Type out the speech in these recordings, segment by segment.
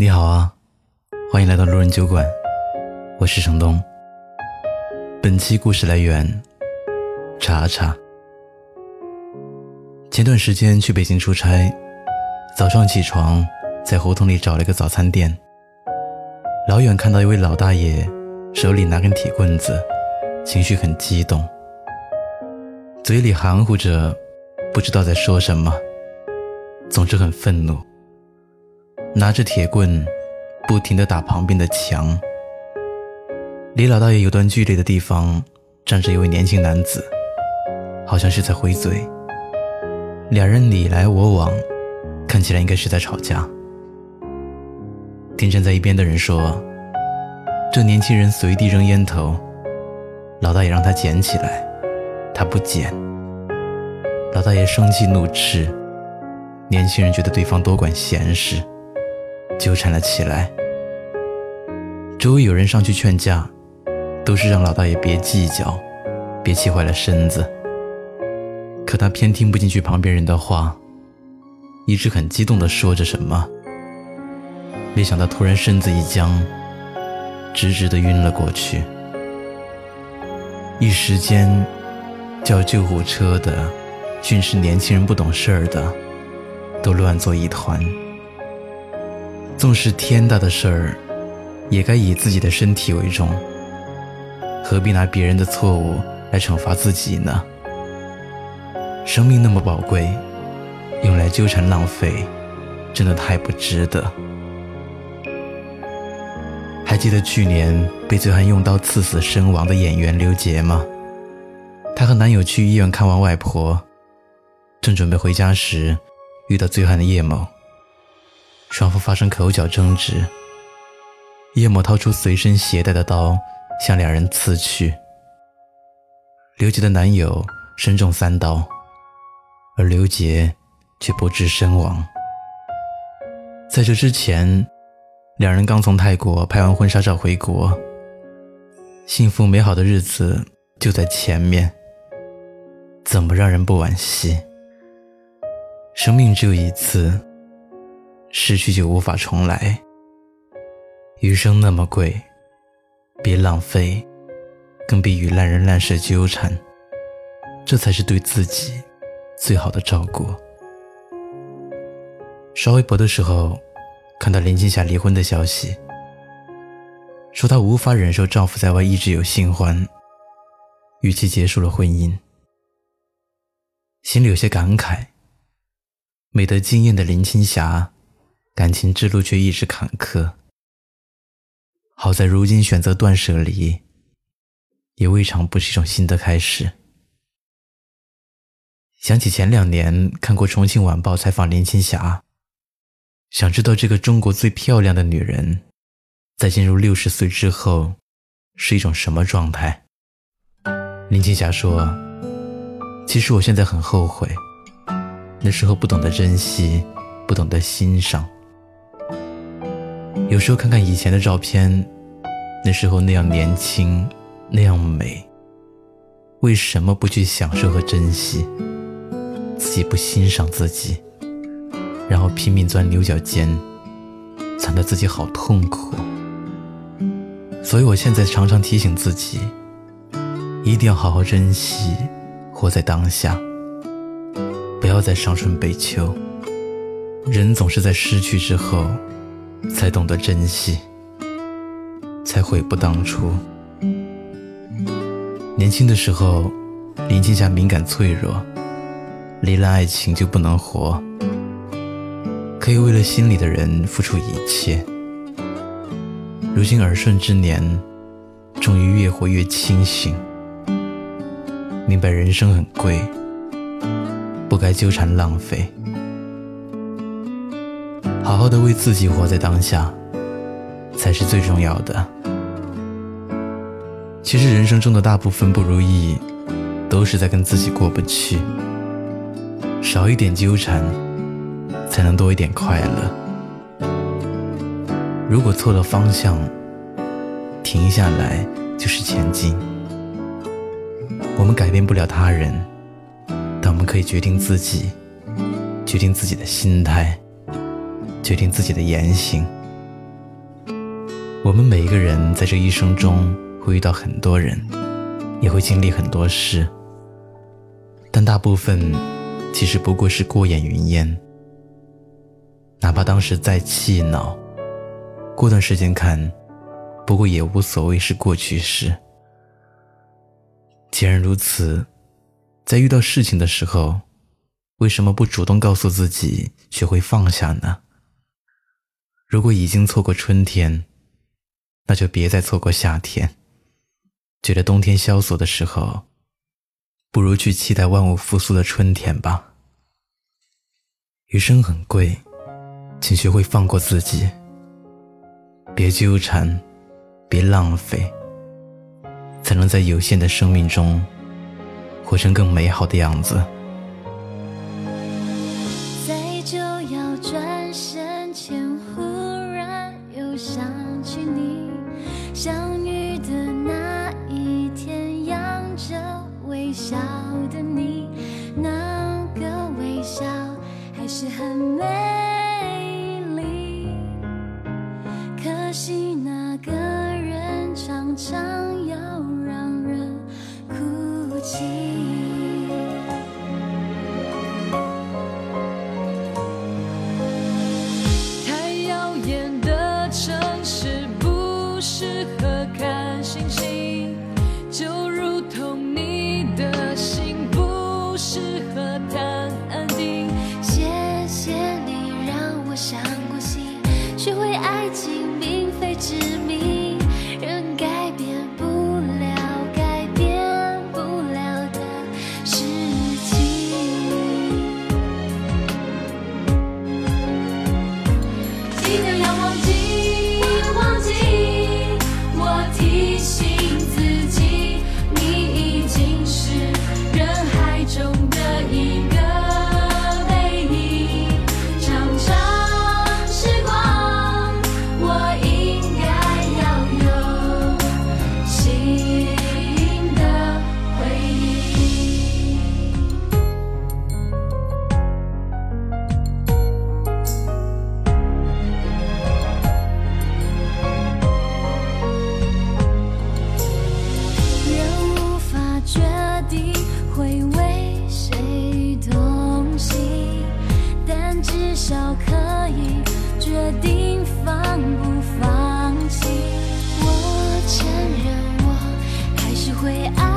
你好啊，欢迎来到路人酒馆，我是程东。本期故事来源：查查。前段时间去北京出差，早上起床，在胡同里找了一个早餐店。老远看到一位老大爷，手里拿根铁棍子，情绪很激动，嘴里含糊着，不知道在说什么，总之很愤怒。拿着铁棍，不停地打旁边的墙。离老大爷有段距离的地方，站着一位年轻男子，好像是在回嘴。两人你来我往，看起来应该是在吵架。听站在一边的人说：“这年轻人随地扔烟头，老大爷让他捡起来，他不捡。老大爷生气怒斥，年轻人觉得对方多管闲事。”纠缠了起来，周围有人上去劝架，都是让老大爷别计较，别气坏了身子。可他偏听不进去旁边人的话，一直很激动地说着什么。没想到突然身子一僵，直直地晕了过去。一时间，叫救护车的、训斥年轻人不懂事儿的，都乱作一团。纵使天大的事儿，也该以自己的身体为重。何必拿别人的错误来惩罚自己呢？生命那么宝贵，用来纠缠浪费，真的太不值得。还记得去年被醉汉用刀刺死身亡的演员刘杰吗？她和男友去医院看望外婆，正准备回家时，遇到醉汉的叶某。双方发生口角争执，叶某掏出随身携带的刀，向两人刺去。刘杰的男友身中三刀，而刘杰却不治身亡。在这之前，两人刚从泰国拍完婚纱照回国，幸福美好的日子就在前面，怎么让人不惋惜？生命只有一次。失去就无法重来。余生那么贵，别浪费，更别与烂人烂事纠缠，这才是对自己最好的照顾。刷微博的时候，看到林青霞离婚的消息，说她无法忍受丈夫在外一直有新欢，与其结束了婚姻，心里有些感慨。美得惊艳的林青霞。感情之路却一直坎坷。好在如今选择断舍离，也未尝不是一种新的开始。想起前两年看过《重庆晚报》采访林青霞，想知道这个中国最漂亮的女人，在进入六十岁之后，是一种什么状态？林青霞说：“其实我现在很后悔，那时候不懂得珍惜，不懂得欣赏。”有时候看看以前的照片，那时候那样年轻，那样美。为什么不去享受和珍惜？自己不欣赏自己，然后拼命钻牛角尖，惨得自己好痛苦。所以我现在常常提醒自己，一定要好好珍惜，活在当下，不要再伤春悲秋。人总是在失去之后。才懂得珍惜，才悔不当初。年轻的时候，林青霞敏感脆弱，离了爱情就不能活，可以为了心里的人付出一切。如今耳顺之年，终于越活越清醒，明白人生很贵，不该纠缠浪费。好好的为自己活在当下，才是最重要的。其实人生中的大部分不如意，都是在跟自己过不去。少一点纠缠，才能多一点快乐。如果错了方向，停下来就是前进。我们改变不了他人，但我们可以决定自己，决定自己的心态。决定自己的言行，我们每一个人在这一生中会遇到很多人，也会经历很多事，但大部分其实不过是过眼云烟。哪怕当时再气恼，过段时间看，不过也无所谓，是过去式。既然如此，在遇到事情的时候，为什么不主动告诉自己，学会放下呢？如果已经错过春天，那就别再错过夏天。觉得冬天萧索的时候，不如去期待万物复苏的春天吧。余生很贵，请学会放过自己，别纠缠，别浪费，才能在有限的生命中，活成更美好的样子。微笑的你，那个微笑还是很美。知会爱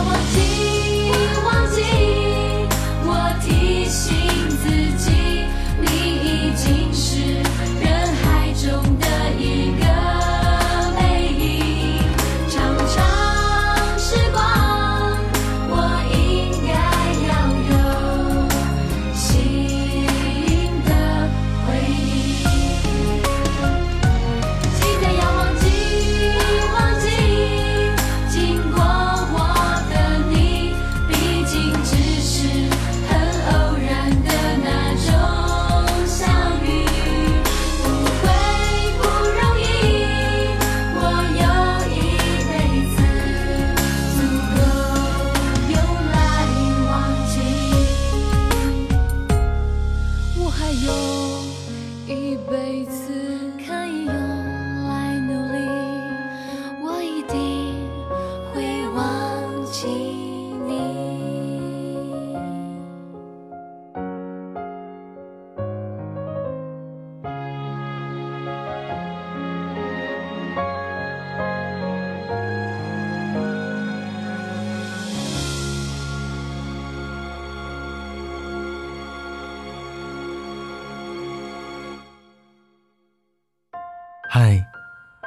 我听